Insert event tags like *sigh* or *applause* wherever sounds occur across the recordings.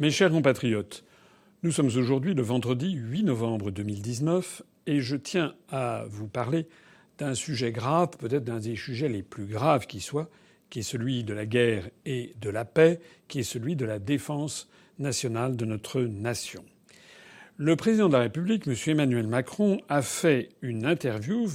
Mes chers compatriotes, nous sommes aujourd'hui le vendredi 8 novembre 2019 et je tiens à vous parler d'un sujet grave, peut-être d'un des sujets les plus graves qui soient, qui est celui de la guerre et de la paix, qui est celui de la défense nationale de notre nation. Le président de la République, M. Emmanuel Macron, a fait une interview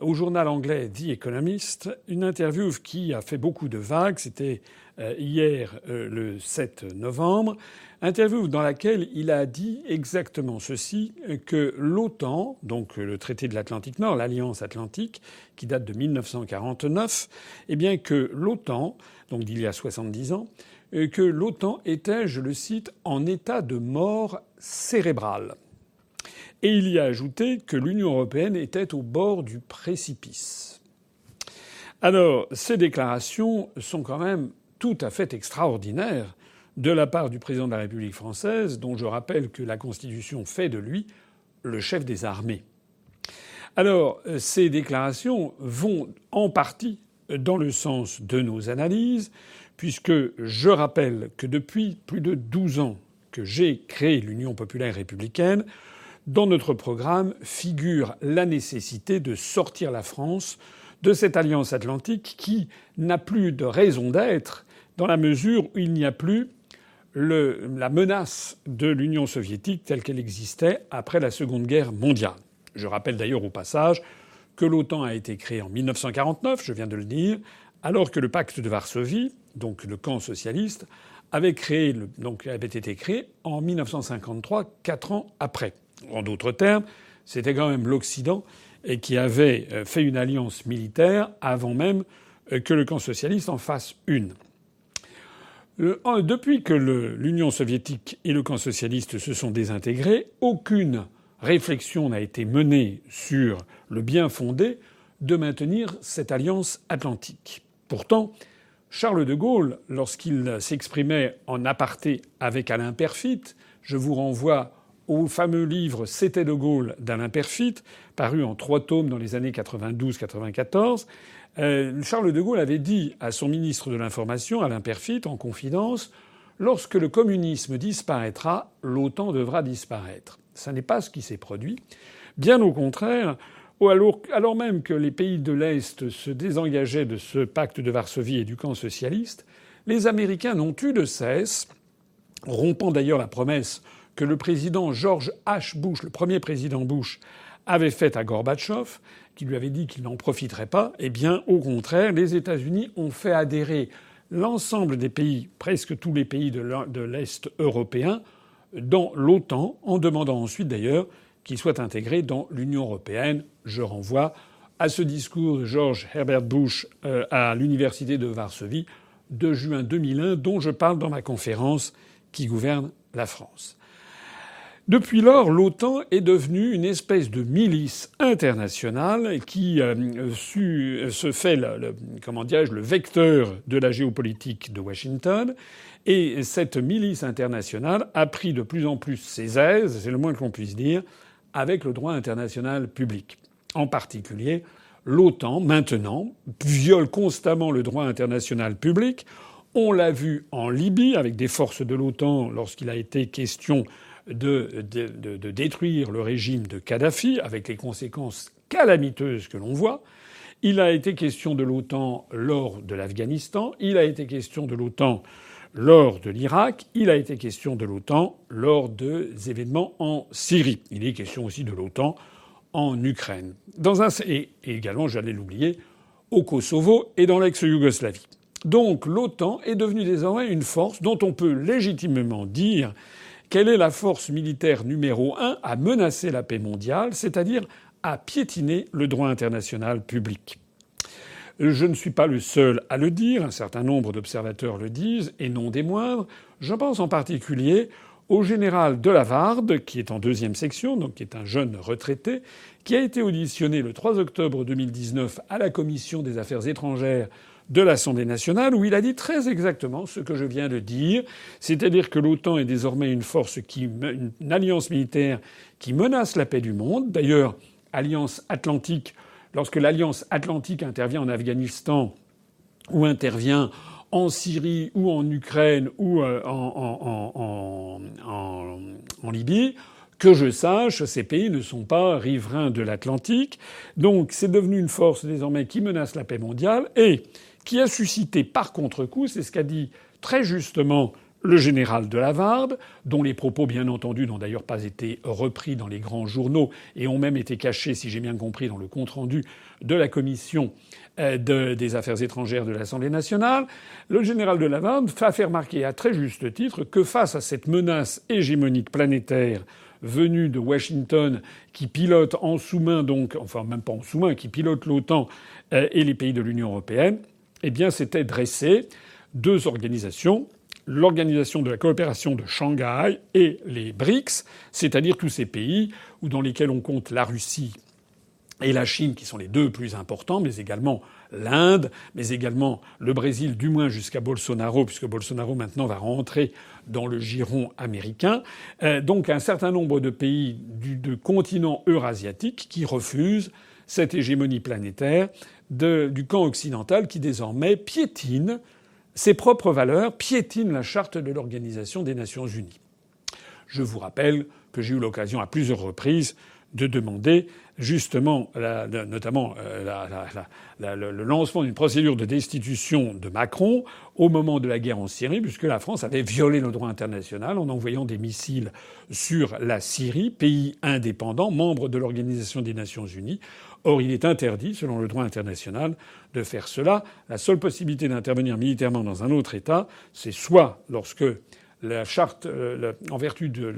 au journal anglais The Economist, une interview qui a fait beaucoup de vagues. C'était hier euh, le 7 novembre. Interview dans laquelle il a dit exactement ceci que l'OTAN, donc le traité de l'Atlantique Nord, l'Alliance Atlantique, qui date de 1949, eh bien que l'OTAN, donc d'il y a 70 ans, euh, que l'OTAN était, je le cite, en état de mort cérébrale. Et il y a ajouté que l'Union européenne était au bord du précipice. Alors, ces déclarations sont quand même tout à fait extraordinaires de la part du président de la République française, dont je rappelle que la Constitution fait de lui le chef des armées. Alors, ces déclarations vont en partie dans le sens de nos analyses, puisque je rappelle que depuis plus de 12 ans que j'ai créé l'Union populaire républicaine, dans notre programme figure la nécessité de sortir la France de cette alliance atlantique qui n'a plus de raison d'être dans la mesure où il n'y a plus la menace de l'Union soviétique telle qu'elle existait après la Seconde Guerre mondiale. Je rappelle d'ailleurs au passage que l'OTAN a été créée en 1949, je viens de le dire, alors que le pacte de Varsovie, donc le camp socialiste, avait, avait été créé en 1953, quatre ans après. En d'autres termes, c'était quand même l'Occident qui avait euh, fait une alliance militaire avant même euh, que le camp socialiste en fasse une. Depuis que l'Union soviétique et le camp socialiste se sont désintégrés, aucune réflexion n'a été menée sur le bien fondé de maintenir cette alliance atlantique. Pourtant, Charles de Gaulle, lorsqu'il s'exprimait en aparté avec Alain Perfit, je vous renvoie au fameux livre C'était de Gaulle d'Alain Perfit, paru en trois tomes dans les années 92-94, euh, Charles de Gaulle avait dit à son ministre de l'Information, Alain Perfit, en confidence, lorsque le communisme disparaîtra, l'OTAN devra disparaître. Ce n'est pas ce qui s'est produit. Bien au contraire, alors même que les pays de l'Est se désengageaient de ce pacte de Varsovie et du camp socialiste, les Américains n'ont eu de cesse, rompant d'ailleurs la promesse que le président George H. Bush, le premier président Bush, avait faite à Gorbatchev, qui lui avait dit qu'il n'en profiterait pas, eh bien, au contraire, les États-Unis ont fait adhérer l'ensemble des pays, presque tous les pays de l'Est européen, dans l'OTAN, en demandant ensuite d'ailleurs qu'ils soient intégrés dans l'Union européenne. Je renvoie à ce discours de George Herbert Bush euh, à l'université de Varsovie de juin 2001, dont je parle dans ma conférence qui gouverne la France. Depuis lors, l'OTAN est devenue une espèce de milice internationale qui euh, se fait le, le vecteur de la géopolitique de Washington. Et cette milice internationale a pris de plus en plus ses aises, c'est le moins qu'on puisse dire, avec le droit international public. En particulier, l'OTAN, maintenant, viole constamment le droit international public. On l'a vu en Libye avec des forces de l'OTAN lorsqu'il a été question de, de, de, détruire le régime de Kadhafi, avec les conséquences calamiteuses que l'on voit. Il a été question de l'OTAN lors de l'Afghanistan, il a été question de l'OTAN lors de l'Irak, il a été question de l'OTAN lors des événements en Syrie. Il est question aussi de l'OTAN en Ukraine. Dans un, et également, j'allais l'oublier, au Kosovo et dans l'ex-Yougoslavie. Donc l'OTAN est devenue désormais une force dont on peut légitimement dire quelle est la force militaire numéro un à menacer la paix mondiale, c'est-à-dire à piétiner le droit international public? Je ne suis pas le seul à le dire, un certain nombre d'observateurs le disent, et non des moindres. Je pense en particulier au général Delavarde, qui est en deuxième section, donc qui est un jeune retraité, qui a été auditionné le 3 octobre 2019 à la commission des affaires étrangères de l'Assemblée nationale où il a dit très exactement ce que je viens de dire, c'est-à-dire que l'OTAN est désormais une force qui, une alliance militaire qui menace la paix du monde. D'ailleurs, alliance atlantique, lorsque l'alliance atlantique intervient en Afghanistan ou intervient en Syrie ou en Ukraine ou euh, en, en, Libye. Que je sache, ces pays ne sont pas riverains de l'Atlantique. Donc c'est devenu une force désormais qui menace la paix mondiale et qui a suscité par contre-coup, c'est ce qu'a dit très justement le général de Lavarde, dont les propos, bien entendu, n'ont d'ailleurs pas été repris dans les grands journaux et ont même été cachés, si j'ai bien compris, dans le compte-rendu de la commission euh, des affaires étrangères de l'Assemblée nationale. Le général de Lavarde a fait remarquer à très juste titre que face à cette menace hégémonique planétaire venue de Washington, qui pilote en sous-main donc, enfin même pas en sous-main, qui pilote l'OTAN euh, et les pays de l'Union européenne, eh bien, s'étaient dressées deux organisations l'Organisation de la coopération de Shanghai et les BRICS, c'est-à-dire tous ces pays où dans lesquels on compte la Russie et la Chine, qui sont les deux plus importants, mais également l'Inde, mais également le Brésil, du moins jusqu'à Bolsonaro, puisque Bolsonaro maintenant va rentrer dans le giron américain. Euh, donc un certain nombre de pays du continent eurasiatique qui refusent cette hégémonie planétaire du camp occidental qui désormais piétine ses propres valeurs piétinent la charte de l'Organisation des Nations Unies. Je vous rappelle que j'ai eu l'occasion à plusieurs reprises de demander justement, notamment euh, le lancement d'une procédure de destitution de Macron au moment de la guerre en Syrie, puisque la France avait violé le droit international en envoyant des missiles sur la Syrie, pays indépendant, membre de l'Organisation des Nations Unies, Or, il est interdit, selon le droit international, de faire cela. La seule possibilité d'intervenir militairement dans un autre État, c'est soit lorsque la charte, euh, en vertu du,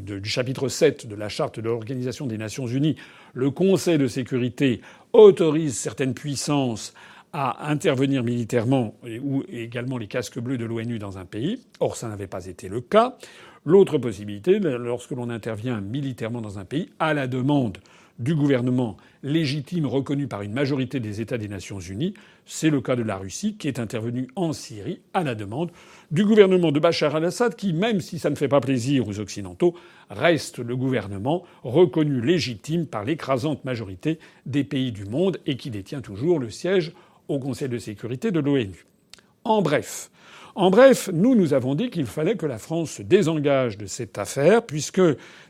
du, chapitre 7 de la charte de l'Organisation des Nations Unies, le Conseil de sécurité autorise certaines puissances à intervenir militairement ou également les casques bleus de l'ONU dans un pays. Or, ça n'avait pas été le cas. L'autre possibilité, lorsque l'on intervient militairement dans un pays, à la demande du gouvernement légitime reconnu par une majorité des États des Nations Unies. C'est le cas de la Russie qui est intervenue en Syrie à la demande du gouvernement de Bachar al-Assad qui, même si ça ne fait pas plaisir aux Occidentaux, reste le gouvernement reconnu légitime par l'écrasante majorité des pays du monde et qui détient toujours le siège au Conseil de sécurité de l'ONU. En bref, en bref, nous, nous avons dit qu'il fallait que la France se désengage de cette affaire, puisque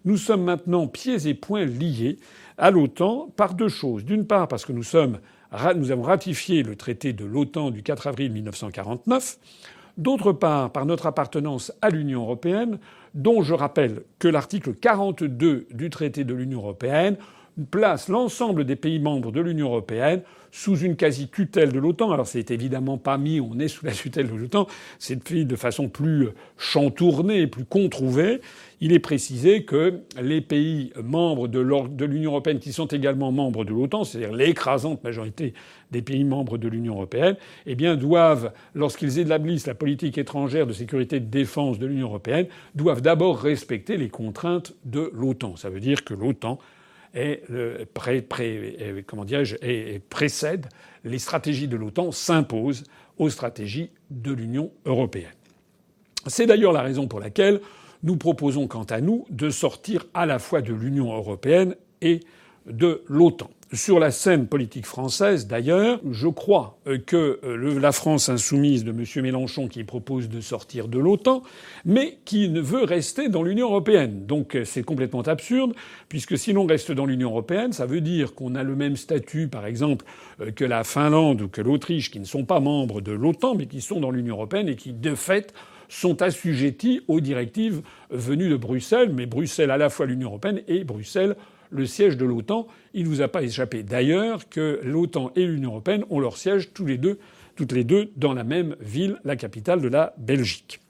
nous sommes maintenant pieds et poings liés à l'OTAN par deux choses. D'une part, parce que nous, avons ratifié le traité de l'OTAN du 4 avril 1949. D'autre part, par notre appartenance à l'Union européenne, dont je rappelle que l'article 42 du traité de l'Union européenne place l'ensemble des pays membres de l'Union européenne sous une quasi-tutelle de l'OTAN. Alors c'est évidemment pas mis, on est sous la tutelle de l'OTAN, c'est de façon plus chantournée, plus controuvée. Il est précisé que les pays membres de l'Union européenne qui sont également membres de l'OTAN, c'est-à-dire l'écrasante majorité des pays membres de l'Union européenne, eh bien doivent, lorsqu'ils établissent la politique étrangère de sécurité et de défense de l'Union européenne, doivent d'abord respecter les contraintes de l'OTAN. Ça veut dire que l'OTAN comment et précède les stratégies de l'OTAN s'imposent aux stratégies de l'Union européenne. C'est d'ailleurs la raison pour laquelle nous proposons, quant à nous, de sortir à la fois de l'Union européenne et de l'OTAN. Sur la scène politique française, d'ailleurs, je crois euh, que euh, la France insoumise de M. Mélenchon qui propose de sortir de l'OTAN, mais qui ne veut rester dans l'Union européenne. Donc euh, c'est complètement absurde, puisque si l'on reste dans l'Union européenne, ça veut dire qu'on a le même statut, par exemple, que la Finlande ou que l'Autriche, qui ne sont pas membres de l'OTAN, mais qui sont dans l'Union européenne et qui, de fait, sont assujettis aux directives venues de Bruxelles, mais Bruxelles à la fois l'Union européenne et Bruxelles le siège de l'OTAN. Il ne vous a pas échappé d'ailleurs que l'OTAN et l'Union européenne ont leur siège tous les deux, toutes les deux dans la même ville, la capitale de la Belgique.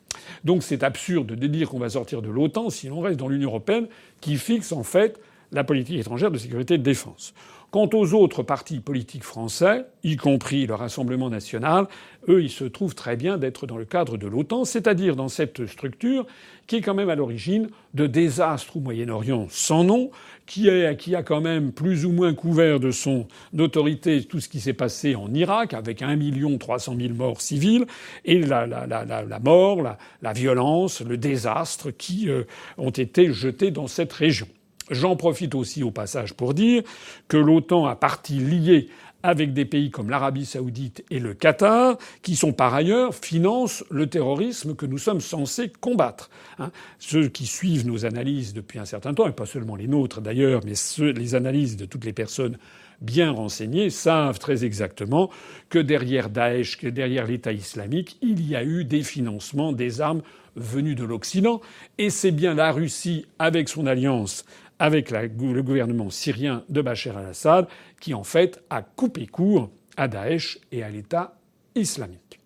Donc c'est absurde de dire qu'on va sortir de l'OTAN si l'on reste dans l'Union européenne qui fixe en fait la politique étrangère de sécurité et de défense. Quant aux autres partis politiques français, y compris le Rassemblement national, eux, ils se trouvent très bien d'être dans le cadre de l'OTAN, c'est-à-dire dans cette structure qui est quand même à l'origine de désastres au Moyen-Orient sans nom, qui, a quand même plus ou moins couvert de son autorité tout ce qui s'est passé en Irak, avec 1 300 000 morts civils, et la mort, la, violence, le désastre qui euh, ont été jetés dans cette région. J'en profite aussi au passage pour dire que l'OTAN a partie liée avec des pays comme l'Arabie saoudite et le Qatar, qui sont par ailleurs financent le terrorisme que nous sommes censés combattre. Hein. Ceux qui suivent nos analyses depuis un certain temps, et pas seulement les nôtres d'ailleurs, mais ceux, les analyses de toutes les personnes bien renseignées, savent très exactement que derrière Daesh, que derrière l'État islamique, il y a eu des financements des armes venues de l'Occident, et c'est bien la Russie, avec son alliance avec le gouvernement syrien de Bachar al-Assad, qui en fait a coupé court à Daesh et à l'État islamique.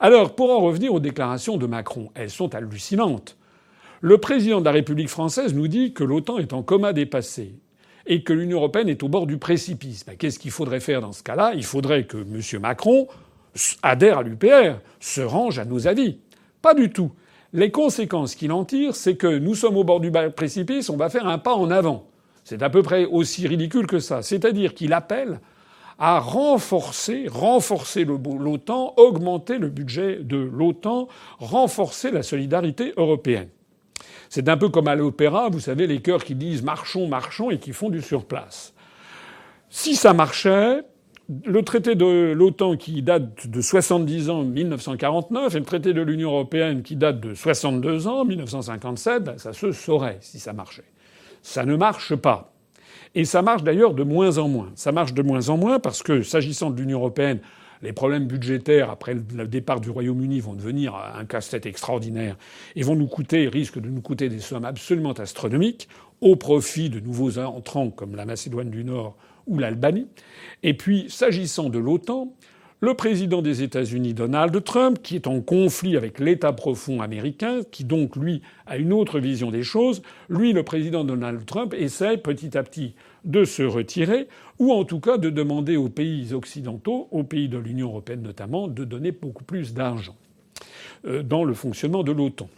Alors, pour en revenir aux déclarations de Macron, elles sont hallucinantes. Le président de la République française nous dit que l'OTAN est en coma dépassé et que l'Union européenne est au bord du précipice. Qu'est-ce qu'il faudrait faire dans ce cas-là? Il faudrait que M. Macron adhère à l'UPR, se range à nos avis. Pas du tout. Les conséquences qu'il en tire, c'est que nous sommes au bord du précipice, on va faire un pas en avant. C'est à peu près aussi ridicule que ça. C'est-à-dire qu'il appelle à renforcer, renforcer l'OTAN, augmenter le budget de l'OTAN, renforcer la solidarité européenne. C'est un peu comme à l'opéra, vous savez, les chœurs qui disent marchons, marchons et qui font du surplace. Si ça marchait, le traité de l'OTAN qui date de 70 ans, 1949, et le traité de l'Union européenne qui date de 62 ans, 1957, ben, ça se saurait si ça marchait. Ça ne marche pas. Et ça marche d'ailleurs de moins en moins. Ça marche de moins en moins parce que, s'agissant de l'Union européenne, les problèmes budgétaires après le départ du Royaume-Uni vont devenir un casse-tête extraordinaire et vont nous coûter, risquent de nous coûter des sommes absolument astronomiques au profit de nouveaux entrants comme la Macédoine du Nord ou l'Albanie. Et puis, s'agissant de l'OTAN, le président des États-Unis, Donald Trump, qui est en conflit avec l'État profond américain, qui donc, lui, a une autre vision des choses, lui, le président Donald Trump, essaie petit à petit de se retirer, ou en tout cas de demander aux pays occidentaux, aux pays de l'Union européenne notamment, de donner beaucoup plus d'argent euh, dans le fonctionnement de l'OTAN.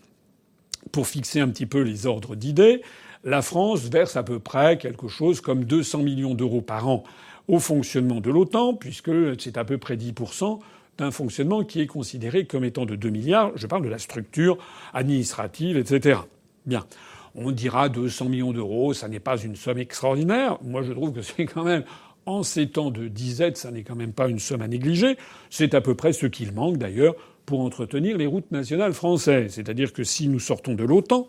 Pour fixer un petit peu les ordres d'idées, la France verse à peu près quelque chose comme 200 millions d'euros par an au fonctionnement de l'OTAN, puisque c'est à peu près 10% d'un fonctionnement qui est considéré comme étant de 2 milliards. Je parle de la structure administrative, etc. Bien. On dira 200 millions d'euros, ça n'est pas une somme extraordinaire. Moi, je trouve que c'est quand même, en ces temps de disette, ça n'est quand même pas une somme à négliger. C'est à peu près ce qu'il manque, d'ailleurs, pour entretenir les routes nationales françaises. C'est-à-dire que si nous sortons de l'OTAN,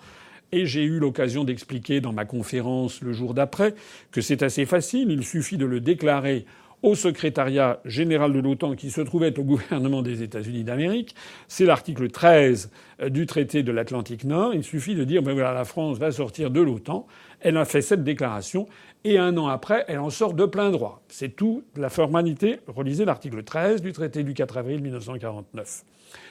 et j'ai eu l'occasion d'expliquer dans ma conférence le jour d'après que c'est assez facile, il suffit de le déclarer au secrétariat général de l'OTAN qui se trouvait au gouvernement des États-Unis d'Amérique. C'est l'article 13 du traité de l'Atlantique Nord. Il suffit de dire ben voilà, la France va sortir de l'OTAN. Elle a fait cette déclaration et un an après, elle en sort de plein droit. C'est tout la formalité. Relisez l'article 13 du traité du 4 avril 1949.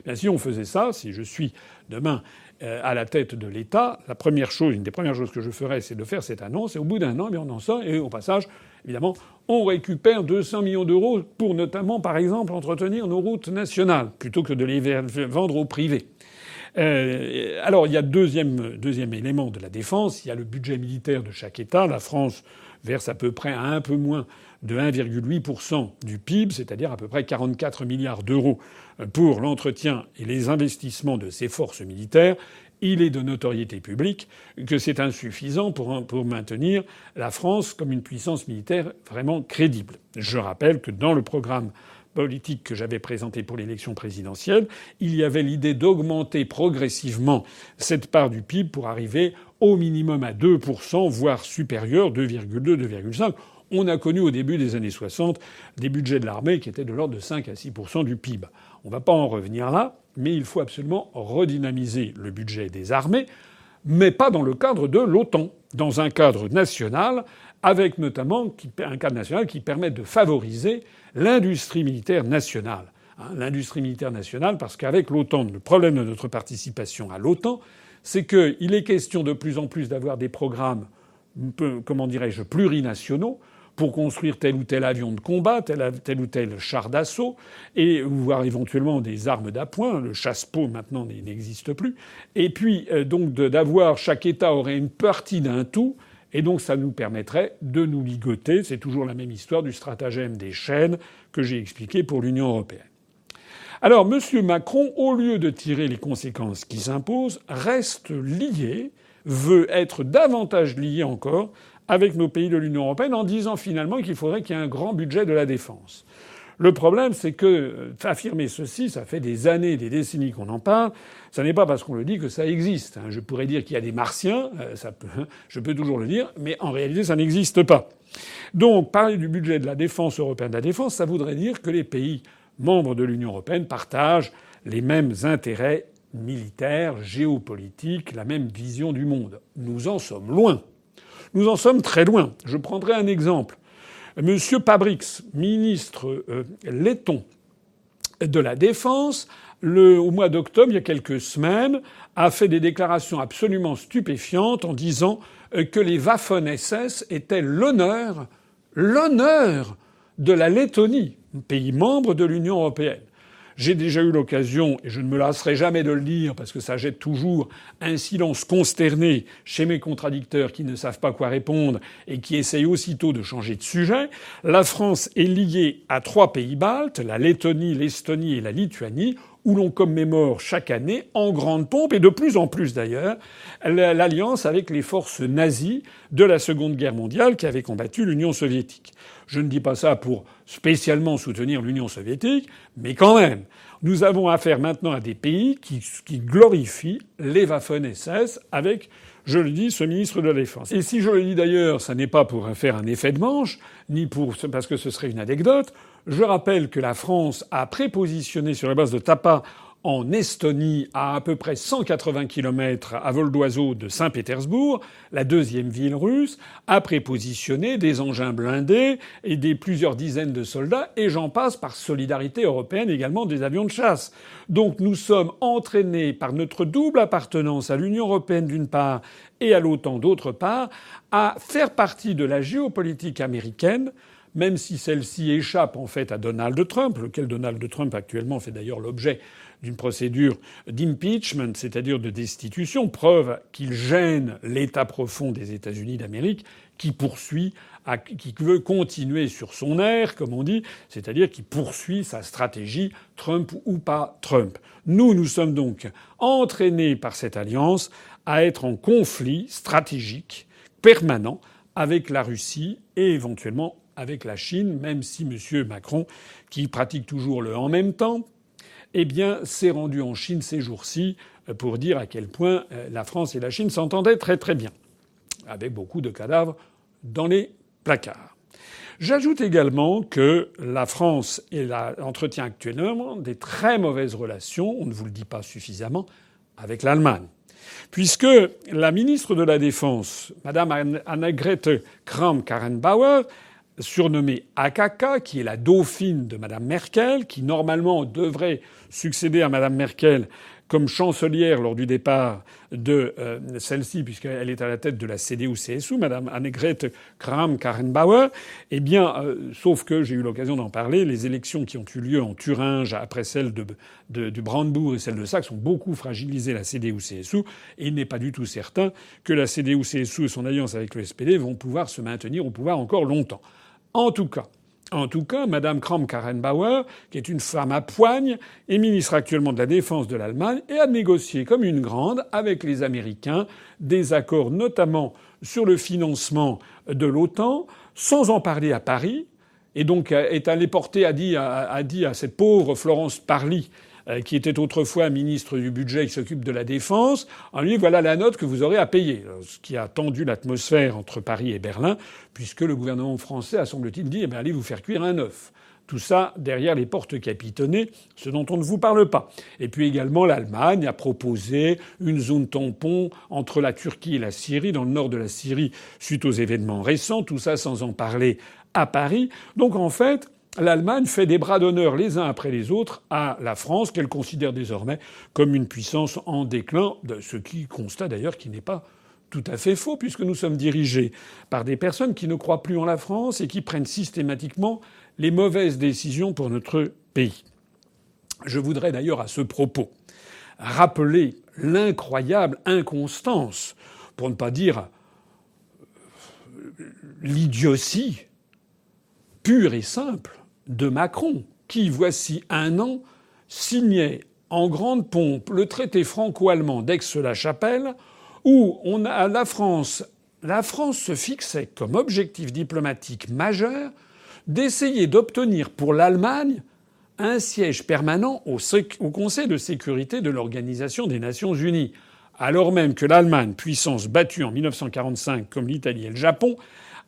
Bien, si on faisait ça, si je suis demain euh, à la tête de l'État, la première chose, une des premières choses que je ferais, c'est de faire cette annonce. Et au bout d'un an, eh on en sort. Et au passage, évidemment, on récupère 200 millions d'euros pour notamment, par exemple, entretenir nos routes nationales, plutôt que de les vendre au privé. Euh, alors, il y a deuxième, deuxième élément de la défense. Il y a le budget militaire de chaque État. La France verse à peu près un peu moins de 1,8% du PIB, c'est-à-dire à peu près 44 milliards d'euros pour l'entretien et les investissements de ses forces militaires, il est de notoriété publique que c'est insuffisant pour, maintenir la France comme une puissance militaire vraiment crédible. Je rappelle que dans le programme politique que j'avais présenté pour l'élection présidentielle, il y avait l'idée d'augmenter progressivement cette part du PIB pour arriver au minimum à 2%, voire supérieur, 2,2, 2,5. On a connu au début des années 60 des budgets de l'armée qui étaient de l'ordre de 5 à 6% du PIB. On ne va pas en revenir là, mais il faut absolument redynamiser le budget des armées, mais pas dans le cadre de l'OTAN, dans un cadre national, avec notamment un cadre national qui permette de favoriser l'industrie militaire nationale. Hein, l'industrie militaire nationale, parce qu'avec l'OTAN, le problème de notre participation à l'OTAN, c'est qu'il est question de plus en plus d'avoir des programmes, comment dirais-je, plurinationaux, pour construire tel ou tel avion de combat, tel, tel ou tel char d'assaut, et voire éventuellement des armes d'appoint. Le chasse-peau maintenant n'existe plus. Et puis euh, donc d'avoir chaque État aurait une partie d'un tout. Et donc ça nous permettrait de nous ligoter. C'est toujours la même histoire du stratagème des chaînes que j'ai expliqué pour l'Union européenne. Alors M. Macron, au lieu de tirer les conséquences qui s'imposent, reste lié, veut être davantage lié encore avec nos pays de l'Union européenne en disant finalement qu'il faudrait qu'il y ait un grand budget de la défense. Le problème, c'est que euh, affirmer ceci, ça fait des années, des décennies qu'on en parle. Ça n'est pas parce qu'on le dit que ça existe. Hein. Je pourrais dire qu'il y a des martiens, euh, ça peut, je peux toujours le dire, mais en réalité, ça n'existe pas. Donc, parler du budget de la défense européenne de la défense, ça voudrait dire que les pays membres de l'Union européenne partagent les mêmes intérêts militaires, géopolitiques, la même vision du monde. Nous en sommes loin. Nous en sommes très loin. Je prendrai un exemple. Monsieur Pabrix, ministre euh, letton de la Défense, au mois d'octobre, il y a quelques semaines, a fait des déclarations absolument stupéfiantes en disant euh, que les Waffen-SS étaient l'honneur, l'honneur de la Lettonie, pays membre de l'Union européenne. J'ai déjà eu l'occasion, et je ne me lasserai jamais de le dire, parce que ça jette toujours un silence consterné chez mes contradicteurs qui ne savent pas quoi répondre et qui essayent aussitôt de changer de sujet. La France est liée à trois pays baltes, la Lettonie, l'Estonie et la Lituanie, où l'on commémore chaque année, en grande pompe, et de plus en plus d'ailleurs, l'alliance avec les forces nazies de la Seconde Guerre mondiale qui avaient combattu l'Union soviétique. Je ne dis pas ça pour spécialement soutenir l'Union soviétique, mais quand même, nous avons affaire maintenant à des pays qui, glorifient les Waffen-SS avec, je le dis, ce ministre de la Défense. Et si je le dis d'ailleurs, ça n'est pas pour faire un effet de manche, ni pour, parce que ce serait une anecdote. Je rappelle que la France a prépositionné sur la base de Tapa en Estonie, à à peu près 180 km à vol d'oiseau de Saint-Pétersbourg, la deuxième ville russe, a prépositionné des engins blindés et des plusieurs dizaines de soldats, et j'en passe par solidarité européenne également des avions de chasse. Donc nous sommes entraînés par notre double appartenance à l'Union européenne d'une part et à l'OTAN d'autre part à faire partie de la géopolitique américaine même si celle-ci échappe en fait à Donald Trump, lequel Donald Trump actuellement fait d'ailleurs l'objet d'une procédure d'impeachment, c'est-à-dire de destitution, preuve qu'il gêne l'état profond des États-Unis d'Amérique, qui poursuit, qui veut continuer sur son air, comme on dit, c'est-à-dire qui poursuit sa stratégie Trump ou pas Trump. Nous, nous sommes donc entraînés par cette alliance à être en conflit stratégique permanent avec la Russie et éventuellement avec la Chine, même si M. Macron, qui pratique toujours le en même temps, eh bien, s'est rendu en Chine ces jours-ci euh, pour dire à quel point euh, la France et la Chine s'entendaient très très bien, avec beaucoup de cadavres dans les placards. J'ajoute également que la France entretient actuellement des très mauvaises relations, on ne vous le dit pas suffisamment, avec l'Allemagne. Puisque la ministre de la Défense, Madame Annegret Kramp-Karrenbauer, surnommée Akaka, qui est la dauphine de Madame Merkel, qui normalement devrait succéder à Madame Merkel comme chancelière lors du départ de euh, celle-ci, puisqu'elle est à la tête de la CDU-CSU, Madame Annegret Kramp-Karrenbauer, eh bien, euh, sauf que j'ai eu l'occasion d'en parler, les élections qui ont eu lieu en Thuringe après celles de, de, Brandebourg et celles de Saxe ont beaucoup fragilisé la CDU-CSU, et il n'est pas du tout certain que la CDU-CSU et son alliance avec le SPD vont pouvoir se maintenir au pouvoir encore longtemps. En tout cas, en tout cas, Madame Kramp-Karrenbauer, qui est une femme à poigne, est ministre actuellement de la Défense de l'Allemagne et a négocié comme une grande avec les Américains des accords notamment sur le financement de l'OTAN, sans en parler à Paris, et donc est allé porter, a dit, a dit à cette pauvre Florence Parly, qui était autrefois ministre du budget qui s'occupe de la défense, en lui voilà la note que vous aurez à payer. Ce qui a tendu l'atmosphère entre Paris et Berlin, puisque le gouvernement français a semble-t-il dit eh allez vous faire cuire un œuf. Tout ça derrière les portes capitonnées, ce dont on ne vous parle pas. Et puis également, l'Allemagne a proposé une zone tampon entre la Turquie et la Syrie, dans le nord de la Syrie, suite aux événements récents. Tout ça sans en parler à Paris. Donc en fait, l'Allemagne fait des bras d'honneur les uns après les autres à la France, qu'elle considère désormais comme une puissance en déclin, ce qui constate d'ailleurs qui n'est pas tout à fait faux, puisque nous sommes dirigés par des personnes qui ne croient plus en la France et qui prennent systématiquement les mauvaises décisions pour notre pays. Je voudrais d'ailleurs à ce propos rappeler l'incroyable inconstance, pour ne pas dire l'idiotie pure et simple de Macron, qui, voici un an, signait en grande pompe le traité franco-allemand d'Aix-la-Chapelle, où on la France se fixait comme objectif diplomatique majeur d'essayer d'obtenir pour l'Allemagne un siège permanent au, Conseil de sécurité de l'Organisation des Nations Unies, alors même que l'Allemagne, puissance battue en 1945 comme l'Italie et le Japon,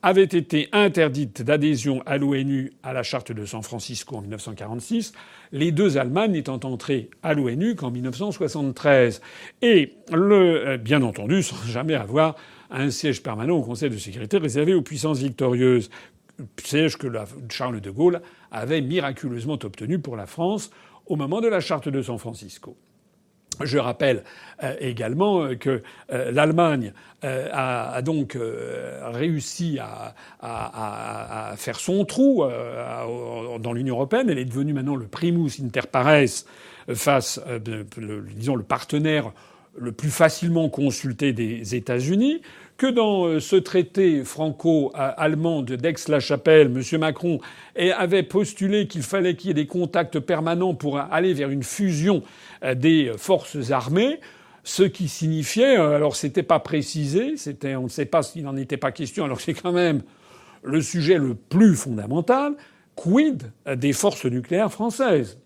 avait été interdite d'adhésion à l'ONU à la charte de San Francisco en 1946, les deux Allemagnes n'étant entrées à l'ONU qu'en 1973. Et le, euh, bien entendu, sans *laughs* jamais avoir un siège permanent au Conseil de sécurité réservé aux puissances victorieuses, siège que Charles de Gaulle avait miraculeusement obtenu pour la France au moment de la charte de San Francisco. Je rappelle euh, également euh, que euh, l'Allemagne a, donc réussi à, faire son trou dans l'Union européenne. Elle est devenue maintenant le primus inter pares face, disons, le partenaire le plus facilement consulté des États-Unis que dans euh, ce traité franco-allemand d'Aix-la-Chapelle, M. Macron avait postulé qu'il fallait qu'il y ait des contacts permanents pour aller vers une fusion euh, des forces armées, ce qui signifiait, euh, alors c'était pas précisé, on ne sait pas s'il n'en était pas question, alors c'est quand même le sujet le plus fondamental, quid des forces nucléaires françaises?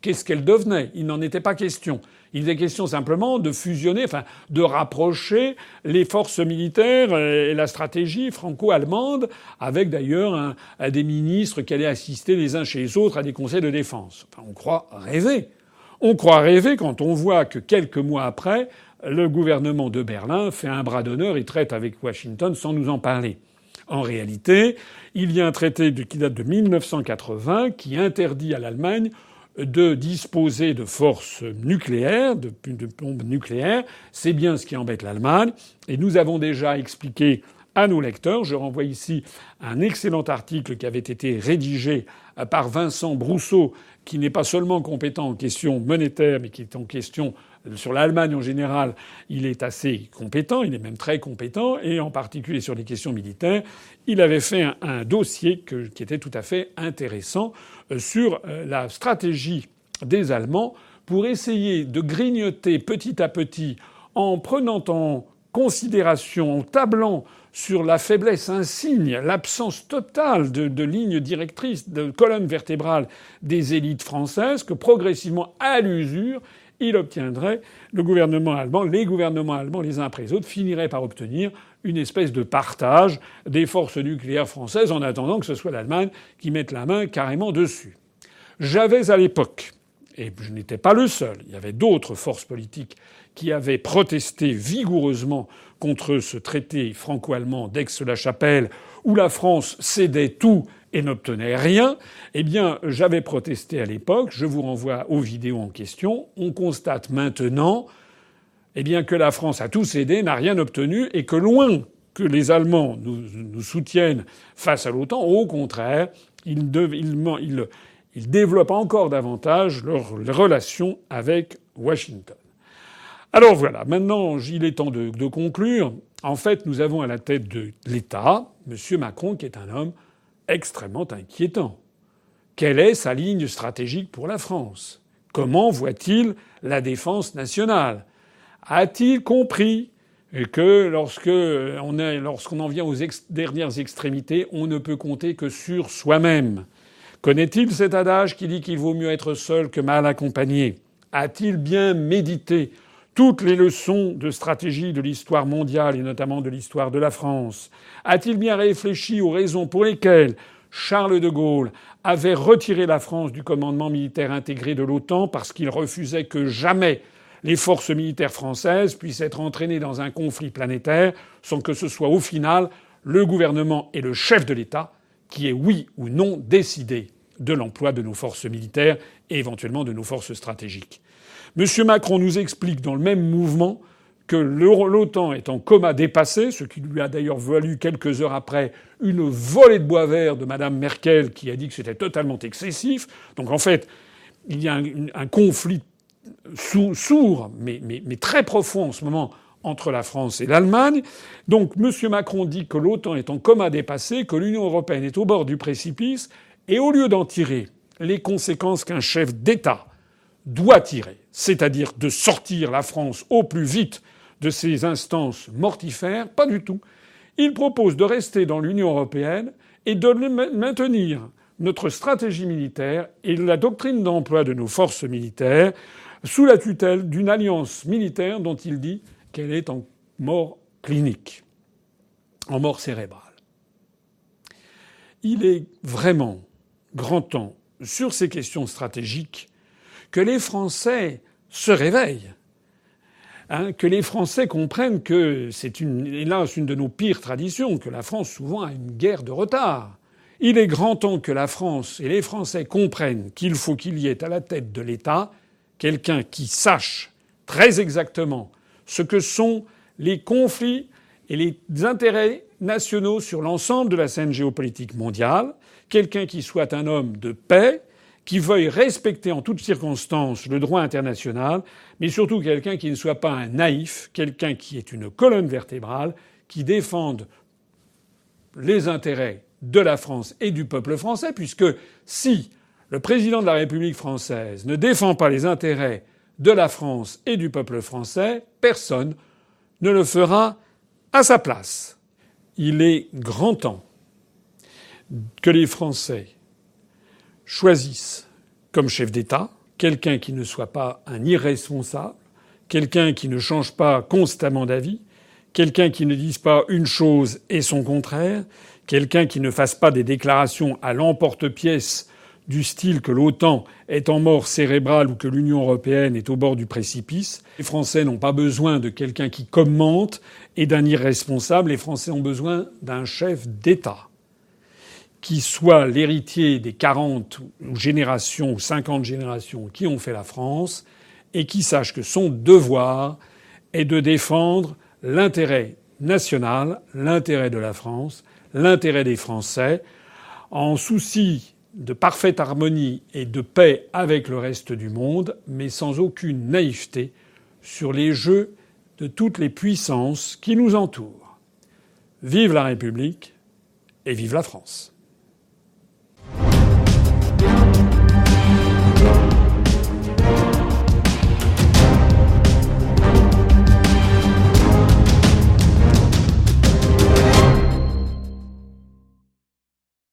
Qu'est-ce qu'elles devenaient? Il n'en était pas question. Il est question simplement de fusionner, enfin, de rapprocher les forces militaires et la stratégie franco-allemande, avec d'ailleurs des ministres qui allaient assister les uns chez les autres à des conseils de défense. On croit rêver. On croit rêver quand on voit que quelques mois après, le gouvernement de Berlin fait un bras d'honneur et traite avec Washington sans nous en parler. En réalité, il y a un traité qui date de 1980 qui interdit à l'Allemagne de disposer de forces nucléaires, de, bombes nucléaires. C'est bien ce qui embête l'Allemagne. Et nous avons déjà expliqué à nos lecteurs. Je renvoie ici un excellent article qui avait été rédigé par Vincent Brousseau, qui n'est pas seulement compétent en questions monétaires, mais qui est en question sur l'Allemagne en général. Il est assez compétent, il est même très compétent, et en particulier sur les questions militaires. Il avait fait un, dossier qui était tout à fait intéressant euh, sur euh, la stratégie des Allemands pour essayer de grignoter petit à petit en prenant en considération, en tablant sur la faiblesse insigne, l'absence totale de, de lignes directrices, de colonnes vertébrales des élites françaises, que progressivement, à l'usure, il obtiendrait, le gouvernement allemand, les gouvernements allemands les uns après les autres, finiraient par obtenir une espèce de partage des forces nucléaires françaises en attendant que ce soit l'Allemagne qui mette la main carrément dessus. J'avais à l'époque, et je n'étais pas le seul, il y avait d'autres forces politiques qui avaient protesté vigoureusement contre ce traité franco-allemand d'Aix-la-Chapelle où la France cédait tout et n'obtenait rien, eh bien, j'avais protesté à l'époque. Je vous renvoie aux vidéos en question. On constate maintenant, eh bien, que la France a tout cédé, n'a rien obtenu, et que loin que les Allemands nous, soutiennent face à l'OTAN, au contraire, ils, développent encore davantage leurs relations avec Washington. Alors voilà, maintenant il est temps de, de conclure. En fait, nous avons à la tête de l'État M. Macron, qui est un homme extrêmement inquiétant. Quelle est sa ligne stratégique pour la France? Comment voit-il la défense nationale? A-t-il compris que lorsque lorsqu'on en vient aux dernières extrémités, on ne peut compter que sur soi-même? Connaît-il cet adage qui dit qu'il vaut mieux être seul que mal accompagné? A-t-il bien médité toutes les leçons de stratégie de l'histoire mondiale et notamment de l'histoire de la France? A-t-il bien réfléchi aux raisons pour lesquelles Charles de Gaulle avait retiré la France du commandement militaire intégré de l'OTAN parce qu'il refusait que jamais les forces militaires françaises puissent être entraînées dans un conflit planétaire sans que ce soit au final le gouvernement et le chef de l'État qui aient oui ou non décidé de l'emploi de nos forces militaires et éventuellement de nos forces stratégiques. M. Macron nous explique dans le même mouvement que l'OTAN est en coma dépassé, ce qui lui a d'ailleurs valu quelques heures après une volée de bois vert de Mme Merkel qui a dit que c'était totalement excessif. Donc en fait, il y a un, conflit sourd, mais, très profond en ce moment entre la France et l'Allemagne. Donc M. Macron dit que l'OTAN est en coma dépassé, que l'Union européenne est au bord du précipice, et au lieu d'en tirer les conséquences qu'un chef d'État doit tirer, c'est-à-dire de sortir la France au plus vite de ces instances mortifères, pas du tout. Il propose de rester dans l'Union européenne et de maintenir notre stratégie militaire et la doctrine d'emploi de nos forces militaires sous la tutelle d'une alliance militaire dont il dit qu'elle est en mort clinique, en mort cérébrale. Il est vraiment grand temps, sur ces questions stratégiques, que les Français se réveillent. Hein, que les Français comprennent que c'est une, hélas une de nos pires traditions, que la France souvent a une guerre de retard. Il est grand temps que la France et les Français comprennent qu'il faut qu'il y ait à la tête de l'État quelqu'un qui sache très exactement ce que sont les conflits et les intérêts nationaux sur l'ensemble de la scène géopolitique mondiale, quelqu'un qui soit un homme de paix, qui veuille respecter en toutes circonstances le droit international, mais surtout quelqu'un qui ne soit pas un naïf, quelqu'un qui est une colonne vertébrale, qui défende les intérêts de la France et du peuple français, puisque si le président de la République française ne défend pas les intérêts de la France et du peuple français, personne ne le fera à sa place. Il est grand temps que les Français choisissent comme chef d'État quelqu'un qui ne soit pas un irresponsable, quelqu'un qui ne change pas constamment d'avis, quelqu'un qui ne dise pas une chose et son contraire, quelqu'un qui ne fasse pas des déclarations à l'emporte-pièce du style que l'OTAN est en mort cérébrale ou que l'Union européenne est au bord du précipice. Les Français n'ont pas besoin de quelqu'un qui commente et d'un irresponsable. Les Français ont besoin d'un chef d'État qui soit l'héritier des 40 générations ou 50 générations qui ont fait la France et qui sache que son devoir est de défendre l'intérêt national, l'intérêt de la France, l'intérêt des Français, en souci de parfaite harmonie et de paix avec le reste du monde, mais sans aucune naïveté sur les jeux de toutes les puissances qui nous entourent. Vive la République et vive la France.